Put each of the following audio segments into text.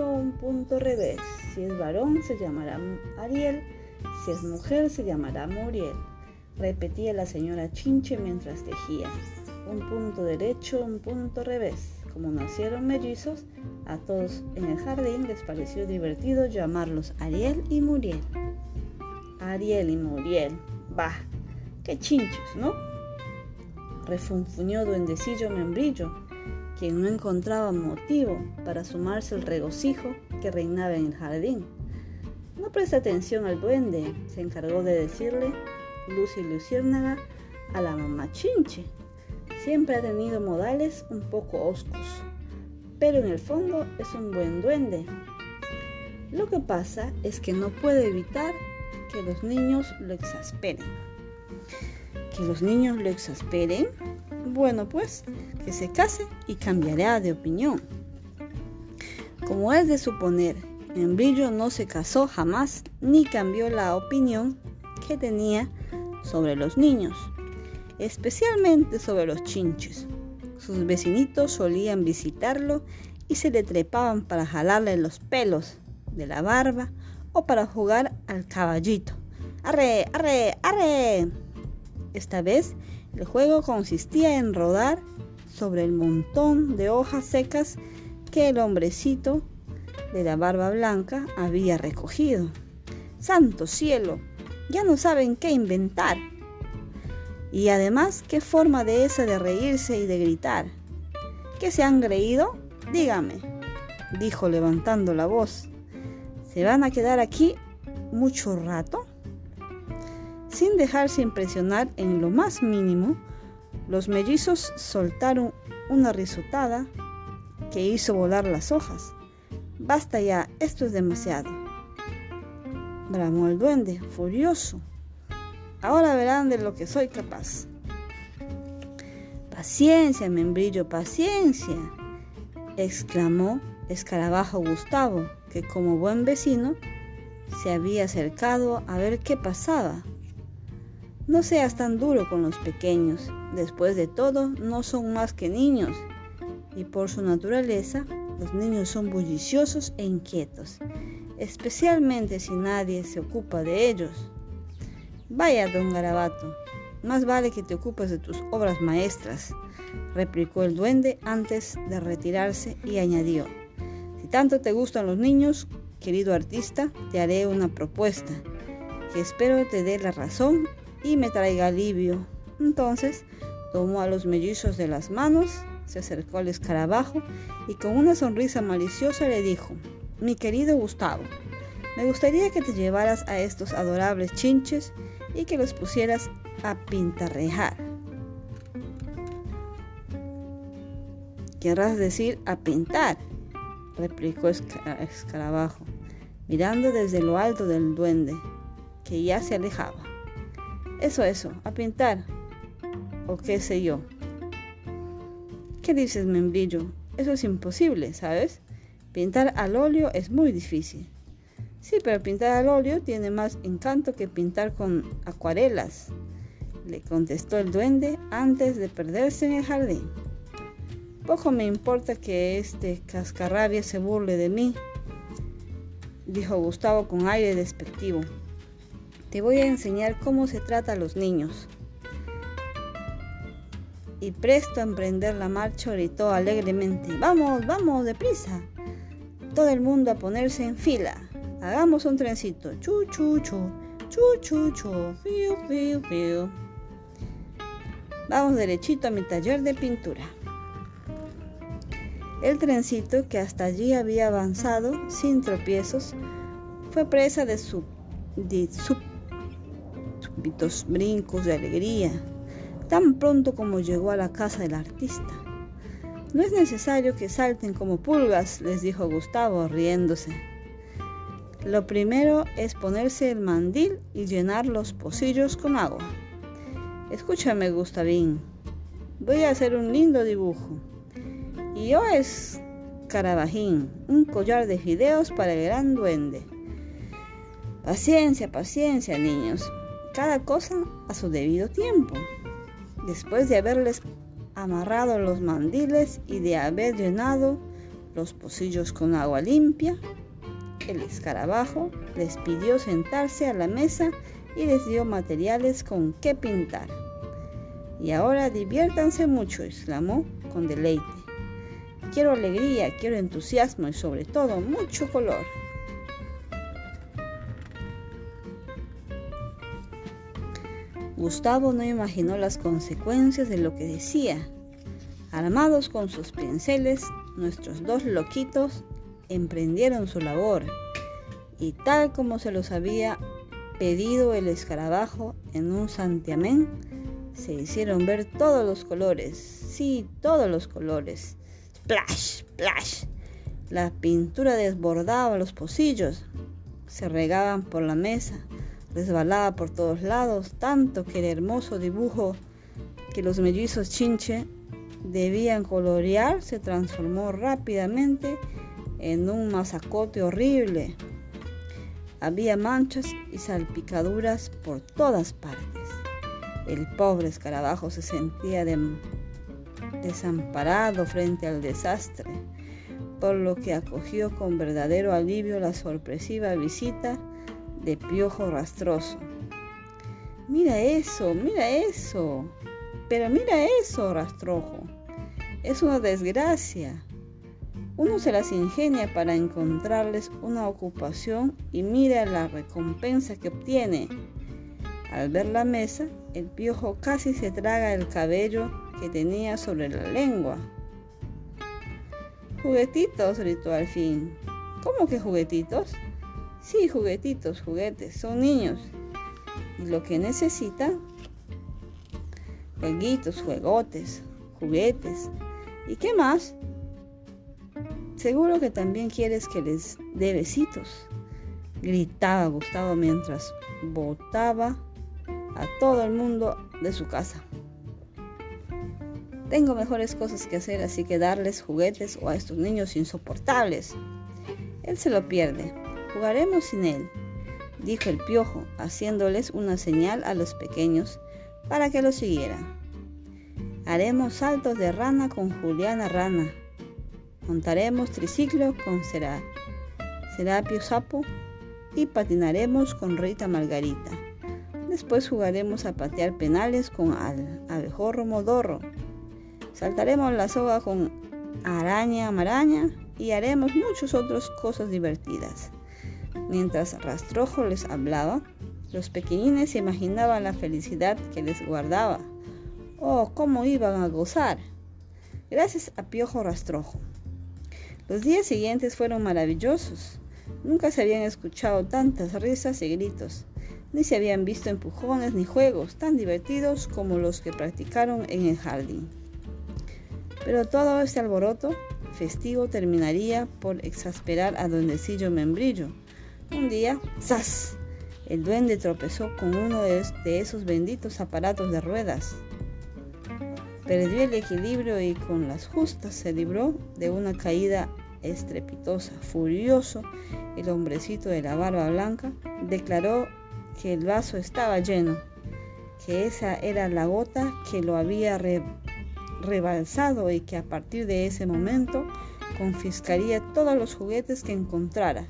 un punto revés. Si es varón, se llamará Ariel. Si es mujer, se llamará Muriel. Repetía la señora Chinche mientras tejía. Un punto derecho, un punto revés. Como nacieron mellizos, a todos en el jardín les pareció divertido llamarlos Ariel y Muriel. Ariel y Muriel. Bah, qué chinchos, ¿no? Refunfuñó duendecillo membrillo, quien no encontraba motivo para sumarse al regocijo que reinaba en el jardín. No presta atención al duende, se encargó de decirle Lucy Luciérnaga a la mamá Chinche. Siempre ha tenido modales un poco oscos, pero en el fondo es un buen duende. Lo que pasa es que no puede evitar que los niños lo exasperen. ¿Que los niños lo exasperen? Bueno, pues que se case y cambiará de opinión. Como es de suponer, Membrillo no se casó jamás ni cambió la opinión que tenía sobre los niños especialmente sobre los chinches. Sus vecinitos solían visitarlo y se le trepaban para jalarle los pelos de la barba o para jugar al caballito. ¡Arre, arre, arre! Esta vez el juego consistía en rodar sobre el montón de hojas secas que el hombrecito de la barba blanca había recogido. ¡Santo cielo! Ya no saben qué inventar. Y además, ¿qué forma de esa de reírse y de gritar? ¿Qué se han creído? Dígame, dijo levantando la voz. ¿Se van a quedar aquí mucho rato? Sin dejarse impresionar en lo más mínimo, los mellizos soltaron una risotada que hizo volar las hojas. Basta ya, esto es demasiado. Bramó el duende, furioso. Ahora verán de lo que soy capaz. Paciencia, membrillo, paciencia, exclamó Escarabajo Gustavo, que como buen vecino se había acercado a ver qué pasaba. No seas tan duro con los pequeños, después de todo no son más que niños, y por su naturaleza los niños son bulliciosos e inquietos, especialmente si nadie se ocupa de ellos. Vaya, don Garabato, más vale que te ocupes de tus obras maestras, replicó el duende antes de retirarse y añadió, si tanto te gustan los niños, querido artista, te haré una propuesta, que espero te dé la razón y me traiga alivio. Entonces tomó a los mellizos de las manos, se acercó al escarabajo y con una sonrisa maliciosa le dijo, mi querido Gustavo, me gustaría que te llevaras a estos adorables chinches y que los pusieras a pintarrejar. Querrás decir a pintar, replicó Escarabajo, mirando desde lo alto del duende, que ya se alejaba. Eso, eso, a pintar, o qué sé yo. ¿Qué dices, membrillo? Eso es imposible, ¿sabes? Pintar al óleo es muy difícil. Sí, pero pintar al óleo tiene más encanto que pintar con acuarelas, le contestó el duende antes de perderse en el jardín. Poco me importa que este cascarrabia se burle de mí, dijo Gustavo con aire despectivo. Te voy a enseñar cómo se trata a los niños. Y presto a emprender la marcha gritó alegremente, vamos, vamos, deprisa. Todo el mundo a ponerse en fila. Hagamos un trencito. Chu, chu, chu. Chu, chu, chu. Fiu, fiu, fiu. Vamos derechito a mi taller de pintura. El trencito, que hasta allí había avanzado sin tropiezos, fue presa de, su, de brincos de alegría, tan pronto como llegó a la casa del artista. No es necesario que salten como pulgas, les dijo Gustavo, riéndose. Lo primero es ponerse el mandil y llenar los pocillos con agua. Escúchame, Gustavín. Voy a hacer un lindo dibujo. Y yo es Carabajín, un collar de fideos para el gran duende. Paciencia, paciencia, niños. Cada cosa a su debido tiempo. Después de haberles amarrado los mandiles y de haber llenado los pocillos con agua limpia. El escarabajo les pidió sentarse a la mesa y les dio materiales con que pintar. Y ahora diviértanse mucho, exclamó con deleite. Quiero alegría, quiero entusiasmo y sobre todo mucho color. Gustavo no imaginó las consecuencias de lo que decía. Armados con sus pinceles, nuestros dos loquitos emprendieron su labor y tal como se los había pedido el escarabajo en un santiamén, se hicieron ver todos los colores, sí, todos los colores. Splash, splash. La pintura desbordaba los pocillos, se regaban por la mesa, resbalaba por todos lados, tanto que el hermoso dibujo que los mellizos chinche debían colorear se transformó rápidamente en un masacote horrible. Había manchas y salpicaduras por todas partes. El pobre escarabajo se sentía desamparado frente al desastre, por lo que acogió con verdadero alivio la sorpresiva visita de piojo rastroso. Mira eso, mira eso, pero mira eso, rastrojo. Es una desgracia. Uno se las ingenia para encontrarles una ocupación y mira la recompensa que obtiene. Al ver la mesa, el piojo casi se traga el cabello que tenía sobre la lengua. Juguetitos, gritó al fin. ¿Cómo que juguetitos? Sí, juguetitos, juguetes, son niños. Y lo que necesitan, jueguitos, juegotes, juguetes. ¿Y qué más? Seguro que también quieres que les dé besitos. Gritaba Gustavo mientras botaba a todo el mundo de su casa. Tengo mejores cosas que hacer, así que darles juguetes o a estos niños insoportables. Él se lo pierde. Jugaremos sin él, dijo el piojo, haciéndoles una señal a los pequeños para que lo siguieran. Haremos saltos de rana con Juliana Rana. Montaremos triciclo con Serapio Sapo y patinaremos con Rita Margarita. Después jugaremos a patear penales con al abejorro modorro. Saltaremos la soga con araña maraña y haremos muchas otras cosas divertidas. Mientras Rastrojo les hablaba, los pequeñines imaginaban la felicidad que les guardaba. Oh, cómo iban a gozar. Gracias a Piojo Rastrojo. Los días siguientes fueron maravillosos. Nunca se habían escuchado tantas risas y gritos ni se habían visto empujones ni juegos tan divertidos como los que practicaron en el jardín. Pero todo este alboroto festivo terminaría por exasperar a Duendecillo Membrillo. Un día, ¡zas! El duende tropezó con uno de esos benditos aparatos de ruedas. Perdió el equilibrio y con las justas se libró de una caída estrepitosa. Furioso, el hombrecito de la barba blanca declaró que el vaso estaba lleno, que esa era la gota que lo había rebalsado y que a partir de ese momento confiscaría todos los juguetes que encontrara.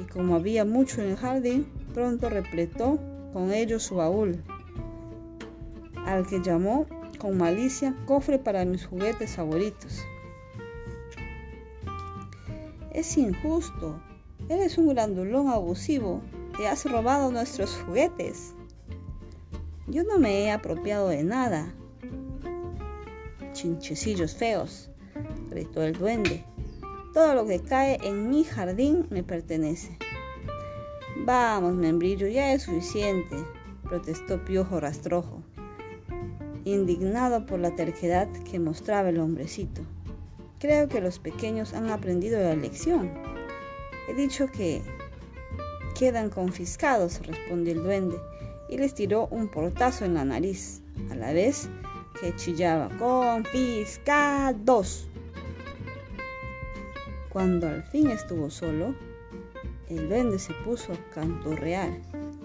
Y como había mucho en el jardín, pronto repletó con ellos su baúl, al que llamó con malicia cofre para mis juguetes favoritos. Es injusto, eres un grandulón abusivo, te has robado nuestros juguetes. Yo no me he apropiado de nada. Chinchecillos feos, gritó el duende. Todo lo que cae en mi jardín me pertenece. Vamos, membrillo, ya es suficiente, protestó Piojo Rastrojo, indignado por la terquedad que mostraba el hombrecito. Creo que los pequeños han aprendido la lección. He dicho que Quedan confiscados, respondió el duende, y les tiró un portazo en la nariz, a la vez que chillaba, confiscados. Cuando al fin estuvo solo, el duende se puso a canturrear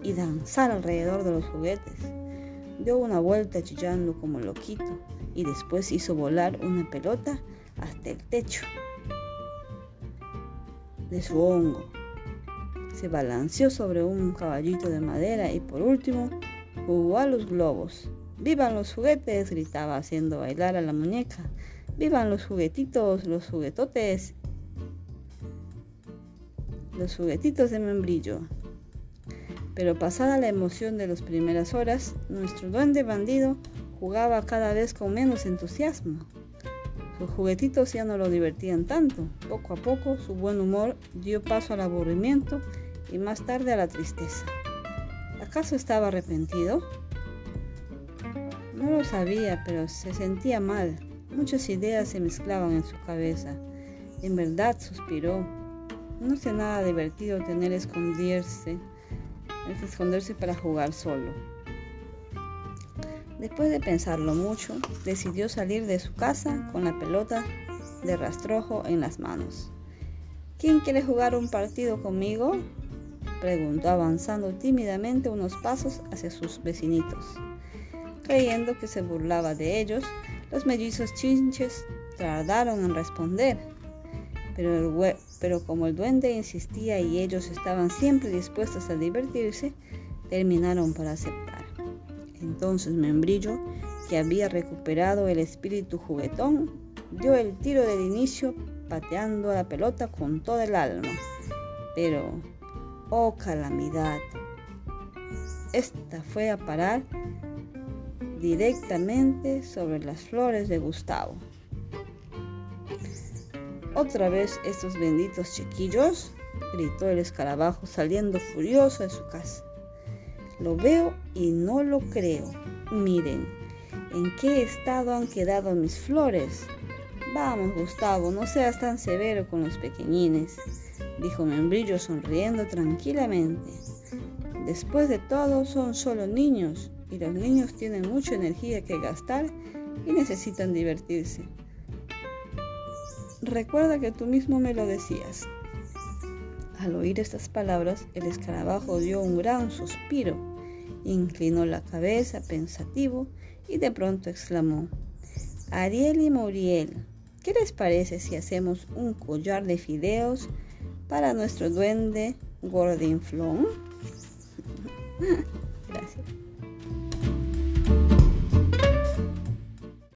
y danzar alrededor de los juguetes. Dio una vuelta chillando como loquito y después hizo volar una pelota hasta el techo. de su hongo. Se balanceó sobre un caballito de madera y por último jugó a los globos. ¡Vivan los juguetes! gritaba haciendo bailar a la muñeca. ¡Vivan los juguetitos, los juguetotes! Los juguetitos de membrillo. Pero pasada la emoción de las primeras horas, nuestro duende bandido jugaba cada vez con menos entusiasmo. Sus juguetitos ya no lo divertían tanto. Poco a poco su buen humor dio paso al aburrimiento y más tarde a la tristeza. ¿Acaso estaba arrepentido? No lo sabía, pero se sentía mal. Muchas ideas se mezclaban en su cabeza. En verdad, suspiró. No sé nada divertido tener esconderse, esconderse para jugar solo. Después de pensarlo mucho, decidió salir de su casa con la pelota de rastrojo en las manos. ¿Quién quiere jugar un partido conmigo? preguntó avanzando tímidamente unos pasos hacia sus vecinitos. Creyendo que se burlaba de ellos, los mellizos chinches tardaron en responder. Pero, pero como el duende insistía y ellos estaban siempre dispuestos a divertirse, terminaron por aceptar. Entonces Membrillo, que había recuperado el espíritu juguetón, dio el tiro del inicio pateando a la pelota con toda el alma. Pero, oh calamidad, esta fue a parar directamente sobre las flores de Gustavo. Otra vez estos benditos chiquillos, gritó el escarabajo saliendo furioso de su casa. Lo veo y no lo creo. Miren, ¿en qué estado han quedado mis flores? Vamos, Gustavo, no seas tan severo con los pequeñines, dijo Membrillo sonriendo tranquilamente. Después de todo, son solo niños y los niños tienen mucha energía que gastar y necesitan divertirse. Recuerda que tú mismo me lo decías. Al oír estas palabras, el escarabajo dio un gran suspiro, inclinó la cabeza pensativo y de pronto exclamó, Ariel y Muriel, ¿qué les parece si hacemos un collar de fideos para nuestro duende Gordinflón?